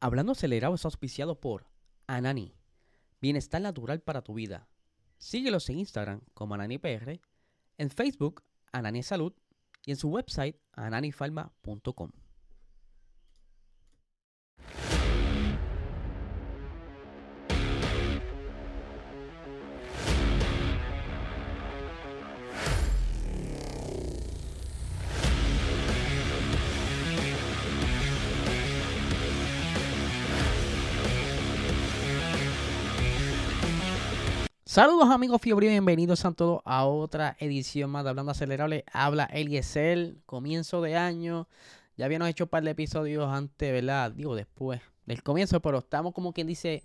Hablando acelerado es auspiciado por Anani. Bienestar natural para tu vida. Síguelos en Instagram como AnaniPR, en Facebook Anani Salud y en su website ananifarma.com. Saludos amigos Fiebre, bienvenidos a todos a otra edición más de Hablando Acelerable. Habla Eliezer, comienzo de año. Ya habíamos hecho un par de episodios antes, ¿verdad? Digo, después del comienzo, pero estamos como quien dice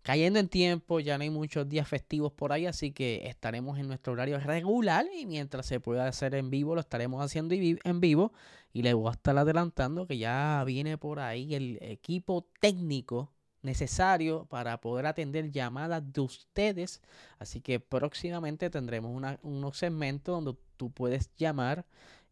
cayendo en tiempo, ya no hay muchos días festivos por ahí, así que estaremos en nuestro horario regular y mientras se pueda hacer en vivo, lo estaremos haciendo en vivo. Y les voy a estar adelantando que ya viene por ahí el equipo técnico necesario para poder atender llamadas de ustedes. Así que próximamente tendremos una, unos segmentos donde tú puedes llamar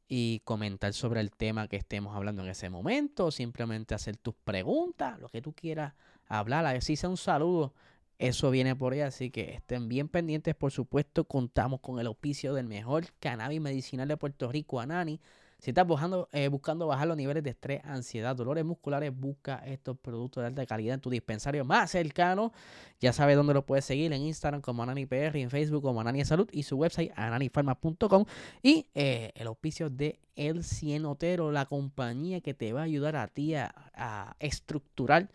y comentar sobre el tema que estemos hablando en ese momento, simplemente hacer tus preguntas, lo que tú quieras hablar, así sea un saludo, eso viene por ahí, así que estén bien pendientes, por supuesto, contamos con el auspicio del mejor cannabis medicinal de Puerto Rico, Anani, si estás buscando, eh, buscando bajar los niveles de estrés, ansiedad, dolores musculares, busca estos productos de alta calidad en tu dispensario más cercano. Ya sabes dónde lo puedes seguir en Instagram como AnaniPR, en Facebook como Anani Salud y su website ananifarma.com y eh, el auspicio de El Cienotero, la compañía que te va a ayudar a ti a estructurar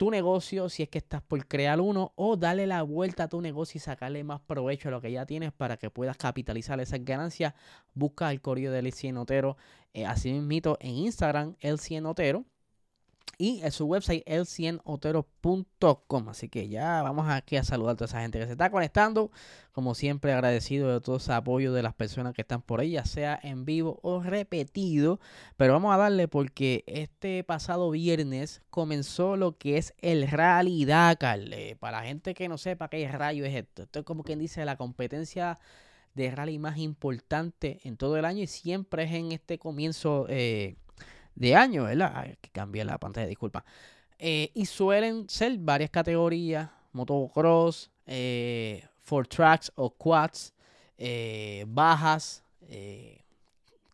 tu negocio si es que estás por crear uno o darle la vuelta a tu negocio y sacarle más provecho a lo que ya tienes para que puedas capitalizar esas ganancias. Busca el correo del Cienotero, eh, así mismo en Instagram, el Cienotero y en su website el100otero.com. Así que ya vamos aquí a saludar a toda esa gente que se está conectando. Como siempre, agradecido de todo ese apoyo de las personas que están por ahí, ya sea en vivo o repetido. Pero vamos a darle porque este pasado viernes comenzó lo que es el Rally Dakar. Para la gente que no sepa qué rayo es esto, esto es como quien dice la competencia de rally más importante en todo el año y siempre es en este comienzo. Eh, de año, ¿verdad? Hay que cambiar la pantalla, disculpa. Eh, y suelen ser varias categorías, motocross, eh, four tracks o quads, eh, bajas,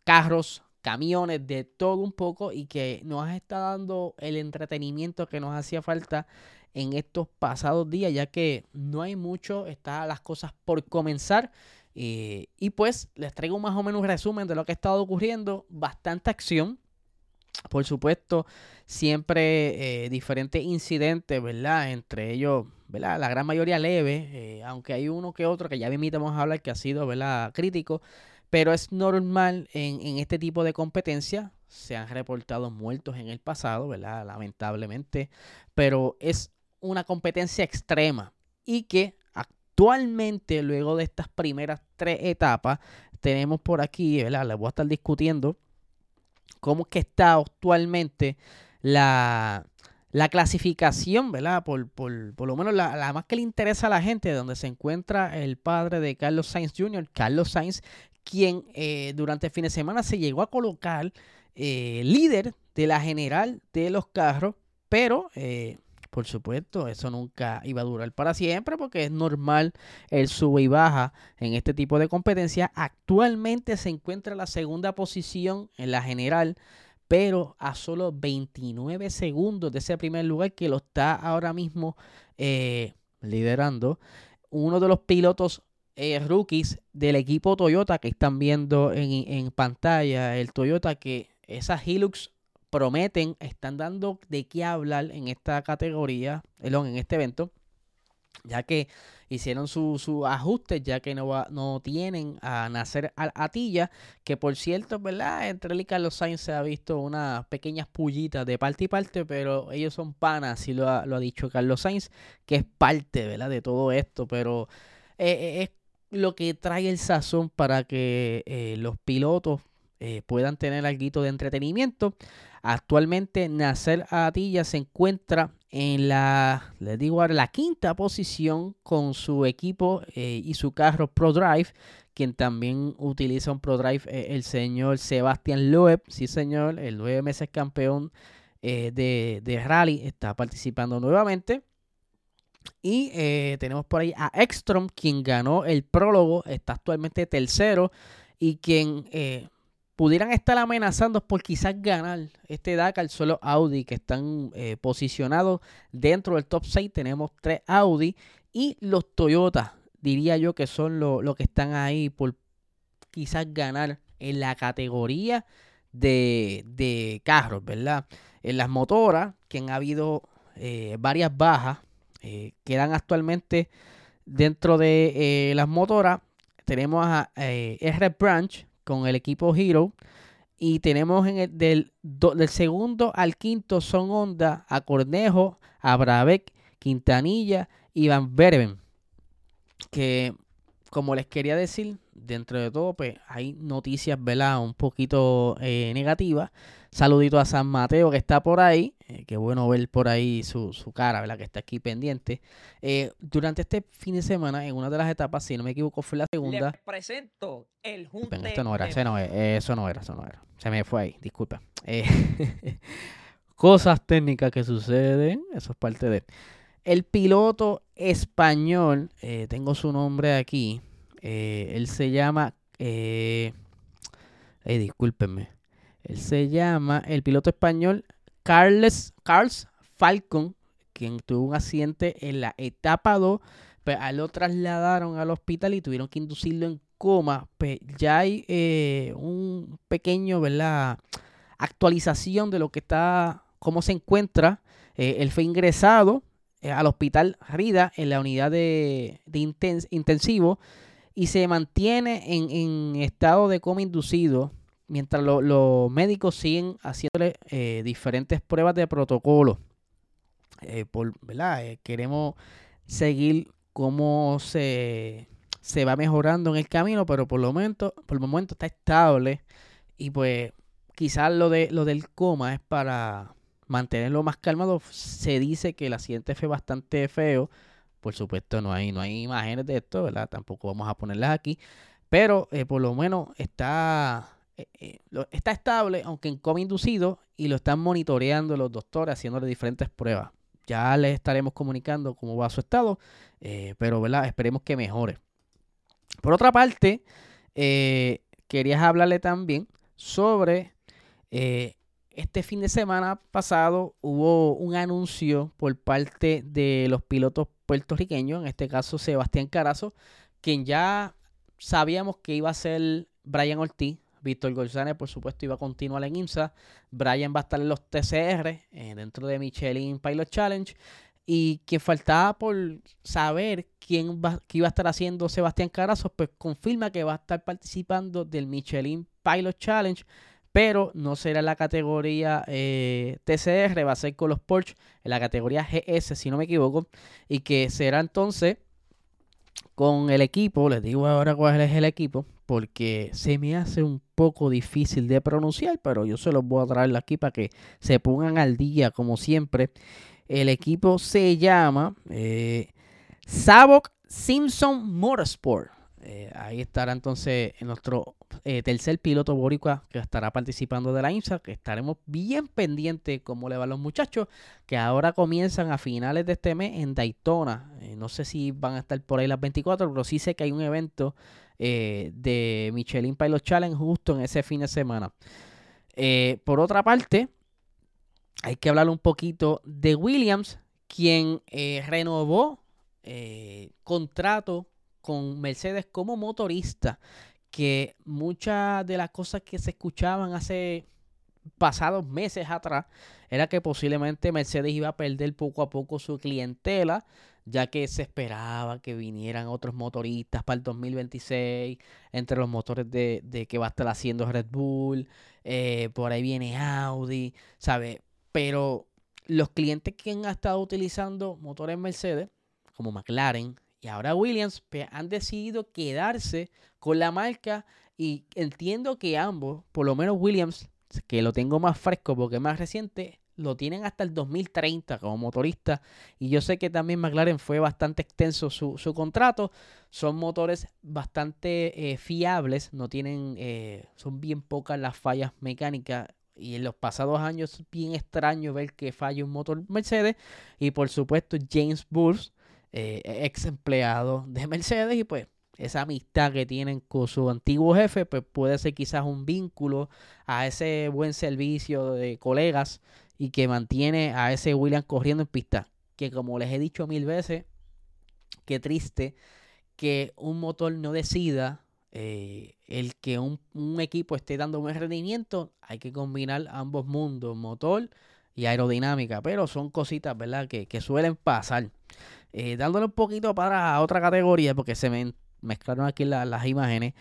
carros, camiones, de todo un poco y que nos está dando el entretenimiento que nos hacía falta en estos pasados días, ya que no hay mucho, están las cosas por comenzar. y pues les traigo más o menos un resumen de lo que ha estado ocurriendo, bastante acción, por supuesto, siempre eh, diferentes incidentes, ¿verdad? Entre ellos, ¿verdad? La gran mayoría leve, eh, aunque hay uno que otro que ya vamos a hablar que ha sido, ¿verdad? Crítico, pero es normal en, en este tipo de competencia. Se han reportado muertos en el pasado, ¿verdad? Lamentablemente, pero es una competencia extrema y que actualmente, luego de estas primeras tres etapas, tenemos por aquí, ¿verdad? Les voy a estar discutiendo cómo que está actualmente la, clasificación, ¿verdad? Por, por, lo menos la, más que le interesa a la gente, donde se encuentra el padre de Carlos Sainz Jr., Carlos Sainz, quien eh, durante el fin de semana se llegó a colocar eh, líder de la general de los carros, pero eh, por supuesto, eso nunca iba a durar para siempre porque es normal el sube y baja en este tipo de competencia. Actualmente se encuentra en la segunda posición en la general, pero a solo 29 segundos de ese primer lugar que lo está ahora mismo eh, liderando. Uno de los pilotos eh, rookies del equipo Toyota que están viendo en, en pantalla, el Toyota que esa Hilux prometen, están dando de qué hablar en esta categoría, en este evento, ya que hicieron sus su ajustes, ya que no, no tienen a nacer al Atilla, que por cierto, ¿verdad? Entre él y Carlos Sainz se ha visto unas pequeñas pullitas de parte y parte, pero ellos son panas, así lo ha, lo ha dicho Carlos Sainz, que es parte, ¿verdad? De todo esto, pero eh, eh, es lo que trae el sazón para que eh, los pilotos puedan tener algo de entretenimiento. Actualmente Nacer Atilla se encuentra en la, les digo la quinta posición con su equipo eh, y su carro ProDrive, quien también utiliza un ProDrive, eh, el señor Sebastián Loeb, sí señor, el nueve meses campeón eh, de, rally está participando nuevamente. Y tenemos por ahí a Ekstrom, quien ganó el prólogo, está actualmente tercero y quien pudieran estar amenazando por quizás ganar este Dakar, solo Audi, que están posicionados dentro del top 6. Tenemos tres Audi y los Toyota, diría yo que son los que están ahí por quizás ganar en la categoría de, carros, ¿verdad? En las motoras, que han habido eh, varias bajas, eh, quedan actualmente dentro de eh, las motoras. Tenemos a R Branch con el equipo Hero. Y tenemos en el, del, segundo al quinto son Honda, a Cornejo, a Brabec, Quintanilla y Van Berben. Que como les quería decir, dentro de todo, pues hay noticias, ¿verdad? Un poquito eh, negativas. Saludito a San Mateo que está por ahí. Eh, qué bueno ver por ahí su, cara, ¿verdad? Que está aquí pendiente. Eh, durante este fin de semana, en una de las etapas, si no me equivoco, fue la segunda. Les presento el junte. esto no era, no, eso no era, eso no era. Se me fue ahí, disculpa. cosas técnicas que suceden, eso es parte de... El piloto español, tengo su nombre aquí, eh, él se llama. Eh, discúlpenme. Él se llama el piloto español Carles, Carls Falcon, quien tuvo un accidente en la etapa 2. Pues lo trasladaron al hospital y tuvieron que inducirlo en coma. Pues ya hay eh, un pequeño, ¿verdad? Actualización de lo que está, cómo se encuentra. Eh, él fue ingresado al hospital Rida en la unidad de intensivo y se mantiene en, estado de coma inducido mientras los médicos siguen haciéndole eh, diferentes pruebas de protocolo. Eh, por, eh, queremos seguir cómo se, se, va mejorando en el camino, pero por, lo momento, por el momento está estable y pues quizás lo, de, lo del coma es para mantenerlo más calmado. Se dice que el accidente fue bastante feo por supuesto, no hay, no hay imágenes de esto, ¿verdad? Tampoco vamos a ponerlas aquí. Pero eh, por lo menos está, eh, eh, está estable, aunque en coma inducido, y lo están monitoreando los doctores, haciéndole diferentes pruebas. Ya les estaremos comunicando cómo va su estado, pero ¿verdad? esperemos que mejore. Por otra parte, quería hablarle también sobre este fin de semana pasado hubo un anuncio por parte de los pilotos puertorriqueños, en este caso Sebastián Carazo, quien ya sabíamos que iba a ser Brian Ortiz. Víctor González, por supuesto, iba a continuar en IMSA. Brian va a estar en los TCR, eh, dentro de Michelin Pilot Challenge. Y quien faltaba por saber quién va, qué iba a estar haciendo Sebastián Carazo, pues confirma que va a estar participando del Michelin Pilot Challenge pero no será la categoría eh, TCR, va a ser con los Porsche en la categoría GS, si no me equivoco, y que será entonces con el equipo, les digo ahora cuál es el equipo, porque se me hace un poco difícil de pronunciar, pero yo se los voy a traer aquí para que se pongan al día, como siempre. El equipo se llama eh, Savok Simpson Motorsport. Eh, ahí estará entonces nuestro eh, tercer piloto boricua que estará participando de la IMSA, que estaremos bien pendientes cómo le van los muchachos, que ahora comienzan a finales de este mes en Daytona. Eh, no sé si van a estar por ahí las 24, pero sí sé que hay un evento de Michelin Pilot Challenge justo en ese fin de semana. por otra parte, hay que hablar un poquito de Williams, quien renovó contrato con Mercedes como motorista, que muchas de las cosas que se escuchaban hace pasados meses atrás era que posiblemente Mercedes iba a perder poco a poco su clientela, ya que se esperaba que vinieran otros motoristas para el 2026, entre los motores de, que va a estar haciendo Red Bull, eh, por ahí viene Audi, ¿sabe? Pero los clientes que han estado utilizando motores Mercedes, como McLaren, y ahora Williams pues, han decidido quedarse con la marca y entiendo que ambos, por lo menos Williams, que lo tengo más fresco porque es más reciente, lo tienen hasta el 2030 como motorista. Y yo sé que también McLaren fue bastante extenso su, contrato. Son motores bastante eh, fiables, no tienen, eh, son bien pocas las fallas mecánicas y en los pasados años es bien extraño ver que falla un motor Mercedes. Y por supuesto James Bulls, eh, ex empleado de Mercedes y pues esa amistad que tienen con su antiguo jefe, pues puede ser quizás un vínculo a ese buen servicio de colegas y que mantiene a ese William corriendo en pista. Que como les he dicho mil veces, qué triste que un motor no decida eh, el que un, equipo esté dando un rendimiento. Hay que combinar ambos mundos, motor y aerodinámica. Pero son cositas, ¿verdad? Que, suelen pasar. Eh, dándole un poquito para otra categoría, porque se me mezclaron aquí las imágenes.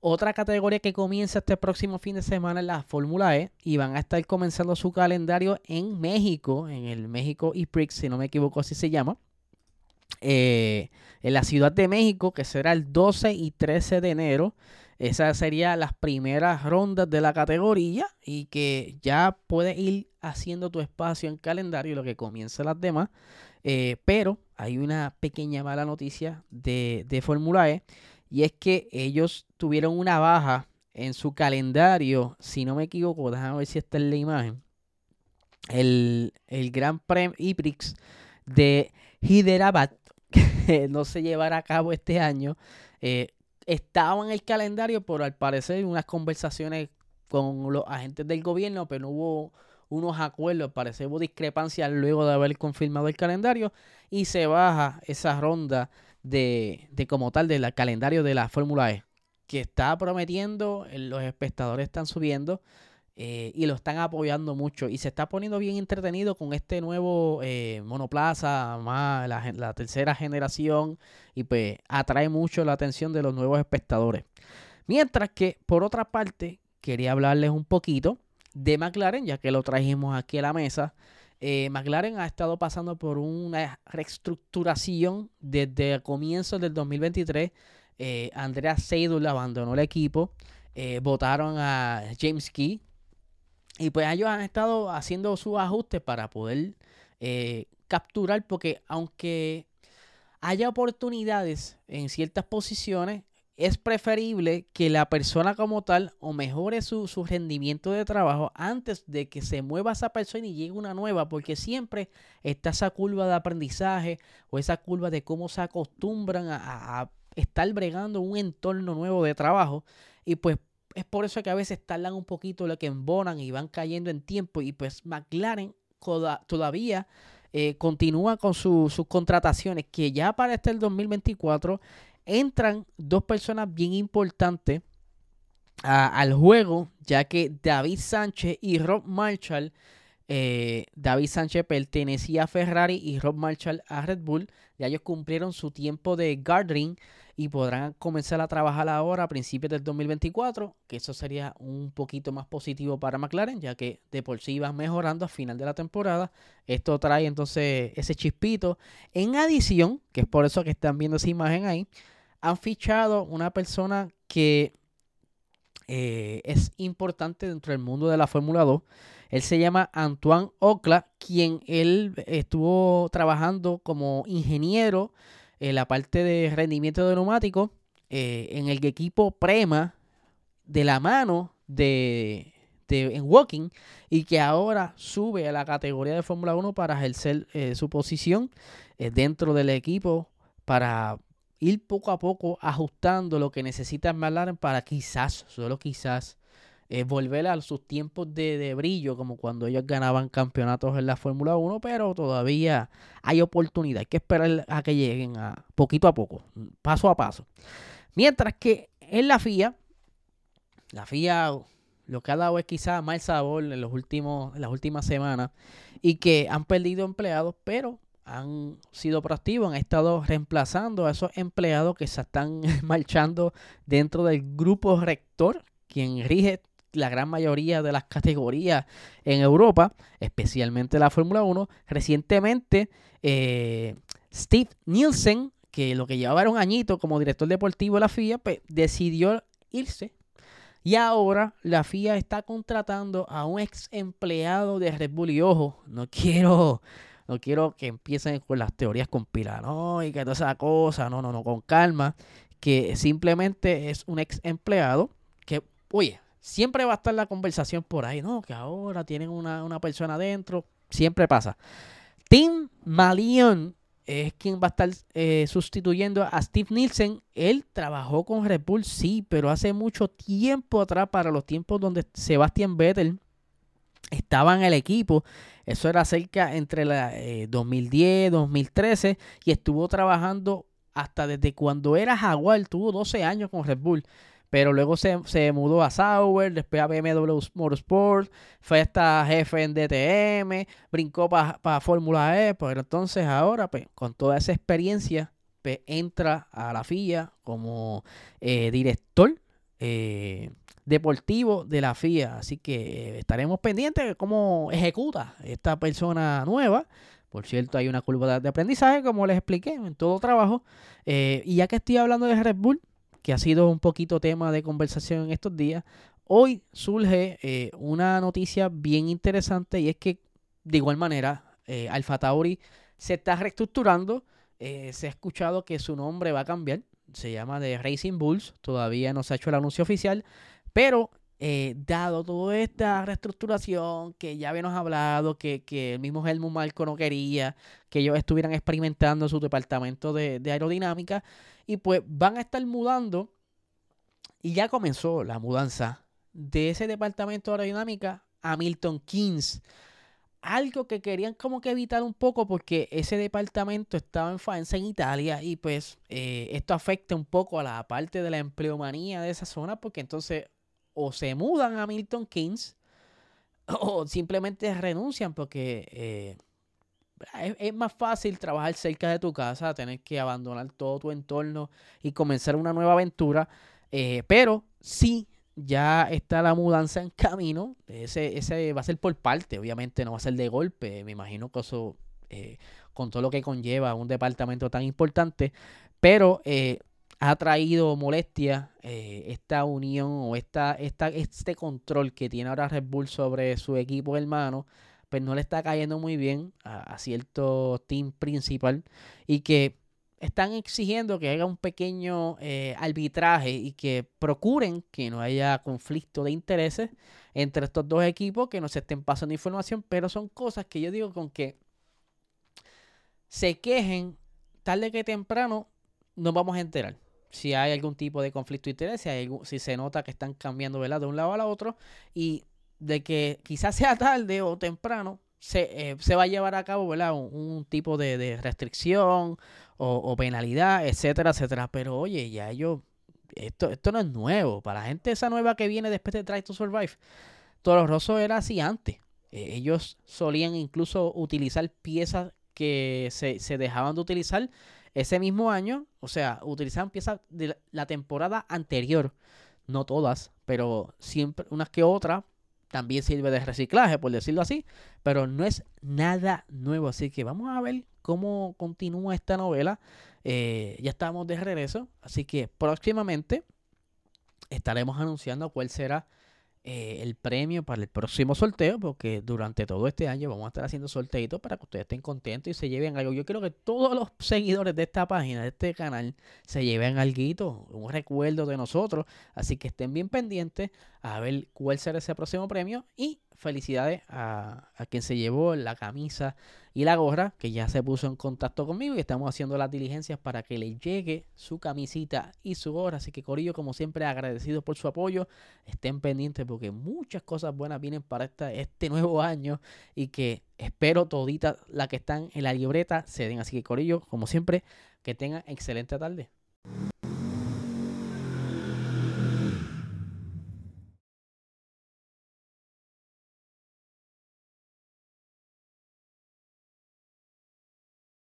Otra categoría que comienza este próximo fin de semana es la Fórmula E y van a estar comenzando su calendario en México, en el México E-Prix, si no me equivoco así se llama. Eh, en la Ciudad de México, que será el 12 y 13 de enero. Esas serían las primeras rondas de la categoría y que ya puedes ir haciendo tu espacio en calendario, lo que comienza las demás. Eh, pero hay una pequeña mala noticia de, de Fórmula E y es que ellos tuvieron una baja en su calendario, si no me equivoco, déjame ver si está en la imagen. El, el Gran Premio Iprix de Hyderabad, que no se llevará a cabo este año, eh, estaba en el calendario, pero al parecer unas conversaciones con los agentes del gobierno, pero no hubo unos acuerdos, parece hubo discrepancias luego de haber confirmado el calendario y se baja esa ronda de, de como tal del calendario de la Fórmula E que está prometiendo, eh, los espectadores están subiendo eh, y lo están apoyando mucho y se está poniendo bien entretenido con este nuevo eh, monoplaza, más la, tercera generación y pues atrae mucho la atención de los nuevos espectadores. Mientras que por otra parte quería hablarles un poquito de McLaren, ya que lo trajimos aquí a la mesa. Eh, McLaren ha estado pasando por una reestructuración desde comienzos del 2023. Eh, Andrea Seidel abandonó el equipo. Votaron a James Key. Y pues ellos han estado haciendo sus ajustes para poder capturar, porque aunque haya oportunidades en ciertas posiciones, es preferible que la persona como tal o mejore su, rendimiento de trabajo antes de que se mueva esa persona y llegue una nueva, porque siempre está esa curva de aprendizaje o esa curva de cómo se acostumbran a, estar bregando un entorno nuevo de trabajo. Y pues es por eso que a veces tardan un poquito lo que embonan y van cayendo en tiempo y pues McLaren todavía eh, continúa con sus contrataciones que ya para este el 2024 entran dos personas bien importantes al juego, ya que David Sánchez y Rob Marshall, eh, David Sánchez pertenecía a Ferrari y Rob Marshall a Red Bull, ya ellos cumplieron su tiempo de guarding y podrán comenzar a trabajar ahora a principios del 2024, que eso sería un poquito más positivo para McLaren, ya que de por sí van mejorando a final de la temporada. Esto trae entonces ese chispito. En adición, que es por eso que están viendo esa imagen ahí, han fichado una persona que eh, es importante dentro del mundo de la Fórmula 2. Él se llama Antoine Ocla, quien él estuvo trabajando como ingeniero en la parte de rendimiento de neumáticos eh, en el equipo Prema de la mano de, en Walking y que ahora sube a la categoría de Fórmula 1 para ejercer eh, su posición dentro del equipo para ir poco a poco ajustando lo que necesita McLaren para quizás, solo quizás, eh, volver a sus tiempos de, brillo, como cuando ellos ganaban campeonatos en la Fórmula 1, pero todavía hay oportunidad. Hay que esperar a que lleguen a poquito a poco, paso a paso. Mientras que en la FIA, la FIA lo que ha dado es quizás mal sabor en, los últimos, en las últimas semanas y que han perdido empleados, pero han sido proactivos, han estado reemplazando a esos empleados que se están marchando dentro del grupo rector, quien rige la gran mayoría de las categorías en Europa, especialmente la Fórmula 1. Recientemente, eh, Steve Nielsen, que lo que llevaba era un añito como director deportivo de la FIA, pues, decidió irse. Y ahora la FIA está contratando a un ex empleado de Red Bull. Y ojo, no quiero no quiero que empiecen con las teorías que toda esa cosa. No, no, no, con calma. Que simplemente es un ex empleado que, oye, siempre va a estar la conversación por ahí, ¿no? Que ahora tienen una, una persona adentro, siempre pasa. Tim Malion es quien va a estar eh, sustituyendo a Steve Nielsen. Él trabajó con Red Bull, sí, pero hace mucho tiempo atrás, para los tiempos donde Sebastian Vettel estaba en el equipo. Eso era cerca entre la 2010, eh, 2013 y estuvo trabajando hasta desde cuando era Jaguar. Tuvo 12 años con Red Bull. Pero luego se, mudó a Sauber, después a BMW Motorsport, fue hasta jefe en DTM, brincó para Fórmula E, pero entonces ahora, pues, con toda esa experiencia, pues, entra a la FIA como eh, director eh, deportivo de la FIA. Así que eh, estaremos pendientes de cómo ejecuta esta persona nueva. Por cierto, hay una curva de aprendizaje, como les expliqué, en todo trabajo. y ya que estoy hablando de Red Bull, que ha sido un poquito tema de conversación en estos días, hoy surge eh, una noticia bien interesante y es que de igual manera eh, Alfa Tauri se está reestructurando. Eh, se ha escuchado que su nombre va a cambiar. Se llama de Racing Bulls. Todavía no se ha hecho el anuncio oficial. Pero dado toda esta reestructuración que ya habíamos hablado, que, el mismo Helmut Marco no quería que ellos estuvieran experimentando su departamento de aerodinámica, y pues van a estar mudando. Y ya comenzó la mudanza de ese departamento de aerodinámica a Milton Keynes. Algo que querían como que evitar un poco porque ese departamento estaba en Faenza, en Italia, y pues eh, esto afecta un poco a la parte de la empleomanía de esa zona, porque entonces o se mudan a Milton Keynes o simplemente renuncian porque eh, es, más fácil trabajar cerca de tu casa, tener que abandonar todo tu entorno y comenzar una nueva aventura. Eh, pero sí, ya está la mudanza en camino. Ese, ese va a ser por parte, obviamente no va a ser de golpe. Me imagino que eso, eh, con todo lo que conlleva un departamento tan importante, pero ha traído molestia esta unión o esta, esta, este control que tiene ahora Red Bull sobre su equipo hermano pues no le está cayendo muy bien a, cierto team principal y que están exigiendo que haya un pequeño eh, arbitraje y que procuren que no haya conflicto de intereses entre estos dos equipos, que no se estén pasando información, pero son cosas que yo digo con que se quejen tarde que temprano, nos vamos a enterar. Si hay algún tipo de conflicto de interés, si, hay si se nota que están cambiando de un lado a otro y de que quizás sea tarde o temprano, se, eh, se va a llevar a cabo. Un, tipo de, restricción o, penalidad, etcétera, etcétera. Pero oye, ya ellos, esto, esto no es nuevo. Para la gente esa nueva que viene después de Try to Survive, Toro Rosso era así antes. Eh, ellos solían incluso utilizar piezas que se, se dejaban de utilizar ese mismo año. O sea, utilizaban piezas de la temporada anterior. No todas, pero siempre unas que otras también sirve de reciclaje, por decirlo así, pero no es nada nuevo. Así que vamos a ver cómo continúa esta novela. Eh, ya estamos de regreso, así que próximamente estaremos anunciando cuál será eh, el premio para el próximo sorteo, porque durante todo este año vamos a estar haciendo sorteitos para que ustedes estén contentos y se lleven algo. Yo quiero que todos los seguidores de esta página, de este canal, se lleven algo, un recuerdo de nosotros. Así que estén bien pendientes a ver cuál será ese próximo premio y felicidades a, quien se llevó la camisa y la gorra, que ya se puso en contacto conmigo y estamos haciendo las diligencias para que le llegue su camisita y su gorra. Así que Corillo, como siempre, agradecido por su apoyo. Estén pendientes porque muchas cosas buenas vienen para esta, este nuevo año y que espero toditas las que están en la libreta se den. Así que Corillo, como siempre, que tengan excelente tarde.